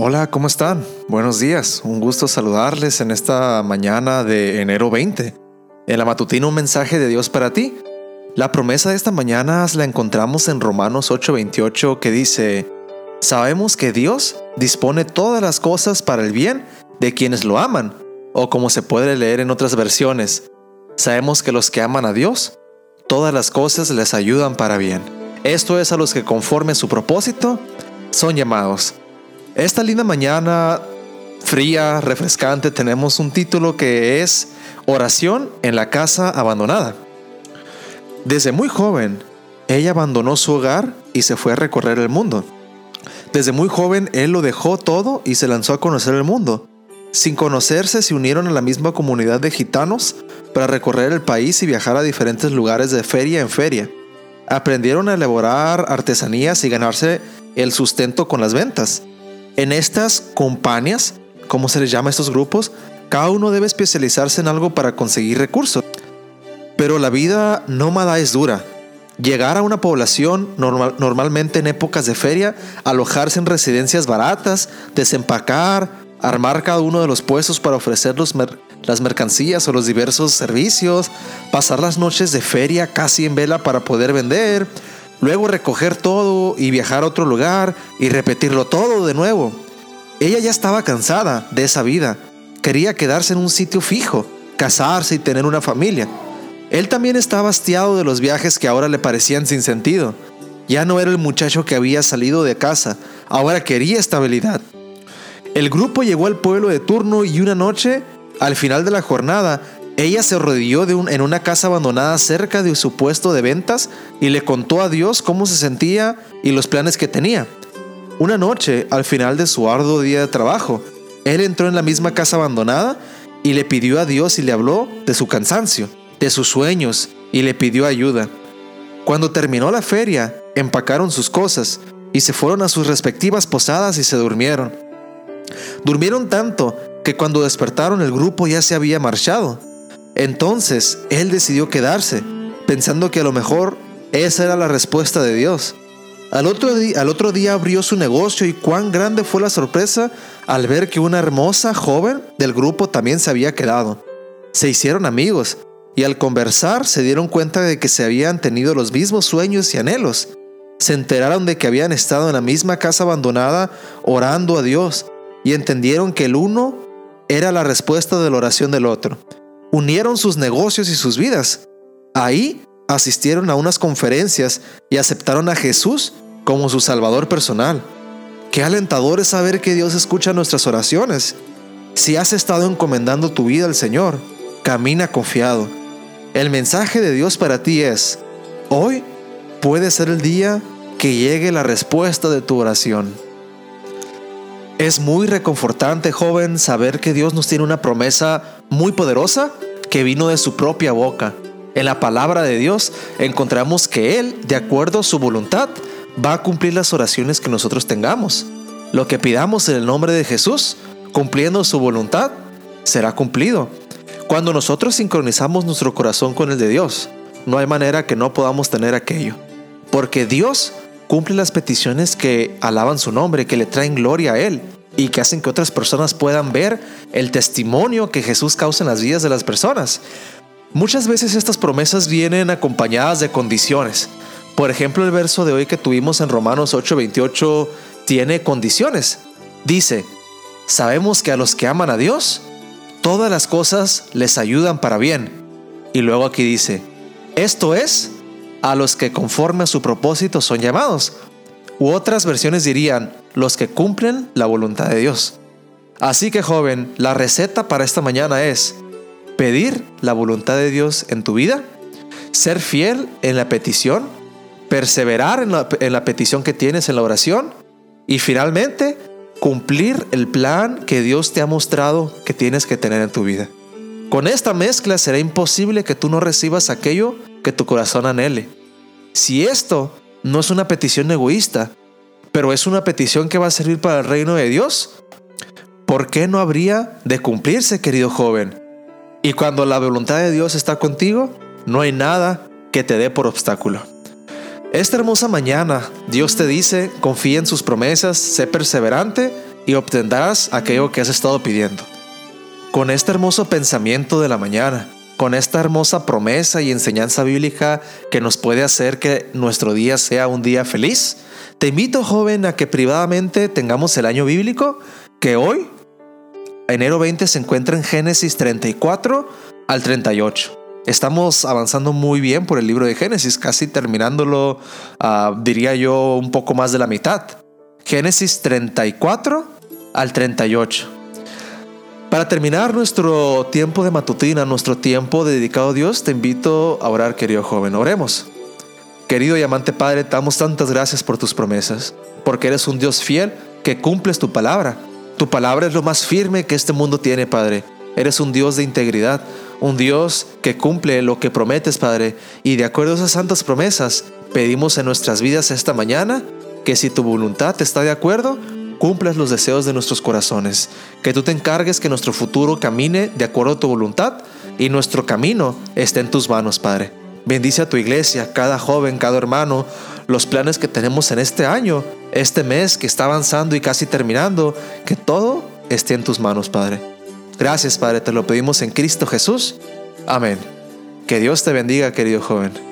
Hola, ¿cómo están? Buenos días, un gusto saludarles en esta mañana de enero 20. En la matutina un mensaje de Dios para ti. La promesa de esta mañana la encontramos en Romanos 8:28 que dice, Sabemos que Dios dispone todas las cosas para el bien de quienes lo aman, o como se puede leer en otras versiones, sabemos que los que aman a Dios, todas las cosas les ayudan para bien. Esto es a los que conforme su propósito son llamados. Esta linda mañana fría, refrescante, tenemos un título que es Oración en la casa abandonada. Desde muy joven, ella abandonó su hogar y se fue a recorrer el mundo. Desde muy joven, él lo dejó todo y se lanzó a conocer el mundo. Sin conocerse, se unieron a la misma comunidad de gitanos para recorrer el país y viajar a diferentes lugares de feria en feria. Aprendieron a elaborar artesanías y ganarse el sustento con las ventas. En estas compañías, como se les llama a estos grupos, cada uno debe especializarse en algo para conseguir recursos. Pero la vida nómada es dura. Llegar a una población normalmente en épocas de feria, alojarse en residencias baratas, desempacar, armar cada uno de los puestos para ofrecer las mercancías o los diversos servicios, pasar las noches de feria casi en vela para poder vender, luego recoger todo y viajar a otro lugar y repetirlo todo de nuevo. Ella ya estaba cansada de esa vida, quería quedarse en un sitio fijo, casarse y tener una familia. Él también estaba hastiado de los viajes que ahora le parecían sin sentido. Ya no era el muchacho que había salido de casa, ahora quería estabilidad. El grupo llegó al pueblo de turno y una noche, al final de la jornada, ella se arrodilló en una casa abandonada cerca de su puesto de ventas y le contó a Dios cómo se sentía y los planes que tenía. Una noche, al final de su arduo día de trabajo, él entró en la misma casa abandonada y le pidió a Dios y le habló de su cansancio, de sus sueños y le pidió ayuda. Cuando terminó la feria, empacaron sus cosas y se fueron a sus respectivas posadas y se durmieron. Durmieron tanto que cuando despertaron el grupo ya se había marchado. Entonces él decidió quedarse, pensando que a lo mejor esa era la respuesta de Dios. Al otro, día, abrió su negocio y cuán grande fue la sorpresa al ver que una hermosa joven del grupo también se había quedado. Se hicieron amigos y al conversar se dieron cuenta de que se habían tenido los mismos sueños y anhelos. Se enteraron de que habían estado en la misma casa abandonada orando a Dios y entendieron que el uno era la respuesta de la oración del otro unieron sus negocios y sus vidas. Ahí asistieron a unas conferencias y aceptaron a Jesús como su Salvador personal. Qué alentador es saber que Dios escucha nuestras oraciones. Si has estado encomendando tu vida al Señor, camina confiado. El mensaje de Dios para ti es, hoy puede ser el día que llegue la respuesta de tu oración. Es muy reconfortante, joven, saber que Dios nos tiene una promesa muy poderosa que vino de su propia boca. En la palabra de Dios encontramos que Él, de acuerdo a su voluntad, va a cumplir las oraciones que nosotros tengamos. Lo que pidamos en el nombre de Jesús, cumpliendo su voluntad, será cumplido. Cuando nosotros sincronizamos nuestro corazón con el de Dios, no hay manera que no podamos tener aquello. Porque Dios cumple las peticiones que alaban su nombre, que le traen gloria a Él y que hacen que otras personas puedan ver el testimonio que Jesús causa en las vidas de las personas. Muchas veces estas promesas vienen acompañadas de condiciones. Por ejemplo, el verso de hoy que tuvimos en Romanos 8:28 tiene condiciones. Dice, sabemos que a los que aman a Dios, todas las cosas les ayudan para bien. Y luego aquí dice, esto es a los que conforme a su propósito son llamados. U otras versiones dirían, los que cumplen la voluntad de Dios. Así que joven, la receta para esta mañana es pedir la voluntad de Dios en tu vida, ser fiel en la petición, perseverar en la, en la petición que tienes en la oración y finalmente cumplir el plan que Dios te ha mostrado que tienes que tener en tu vida. Con esta mezcla será imposible que tú no recibas aquello que tu corazón anhele. Si esto no es una petición egoísta, pero es una petición que va a servir para el reino de Dios, ¿por qué no habría de cumplirse, querido joven? Y cuando la voluntad de Dios está contigo, no hay nada que te dé por obstáculo. Esta hermosa mañana, Dios te dice, confía en sus promesas, sé perseverante y obtendrás aquello que has estado pidiendo. Con este hermoso pensamiento de la mañana, con esta hermosa promesa y enseñanza bíblica que nos puede hacer que nuestro día sea un día feliz, te invito joven a que privadamente tengamos el año bíblico que hoy, enero 20, se encuentra en Génesis 34 al 38. Estamos avanzando muy bien por el libro de Génesis, casi terminándolo, ah, diría yo, un poco más de la mitad. Génesis 34 al 38. Para terminar nuestro tiempo de matutina, nuestro tiempo dedicado a Dios, te invito a orar, querido joven. Oremos. Querido y amante Padre, te damos tantas gracias por tus promesas, porque eres un Dios fiel que cumples tu palabra. Tu palabra es lo más firme que este mundo tiene, Padre. Eres un Dios de integridad, un Dios que cumple lo que prometes, Padre. Y de acuerdo a esas santas promesas, pedimos en nuestras vidas esta mañana que si tu voluntad está de acuerdo, cumplas los deseos de nuestros corazones, que tú te encargues que nuestro futuro camine de acuerdo a tu voluntad y nuestro camino esté en tus manos, Padre. Bendice a tu iglesia, cada joven, cada hermano, los planes que tenemos en este año, este mes que está avanzando y casi terminando, que todo esté en tus manos, Padre. Gracias, Padre, te lo pedimos en Cristo Jesús. Amén. Que Dios te bendiga, querido joven.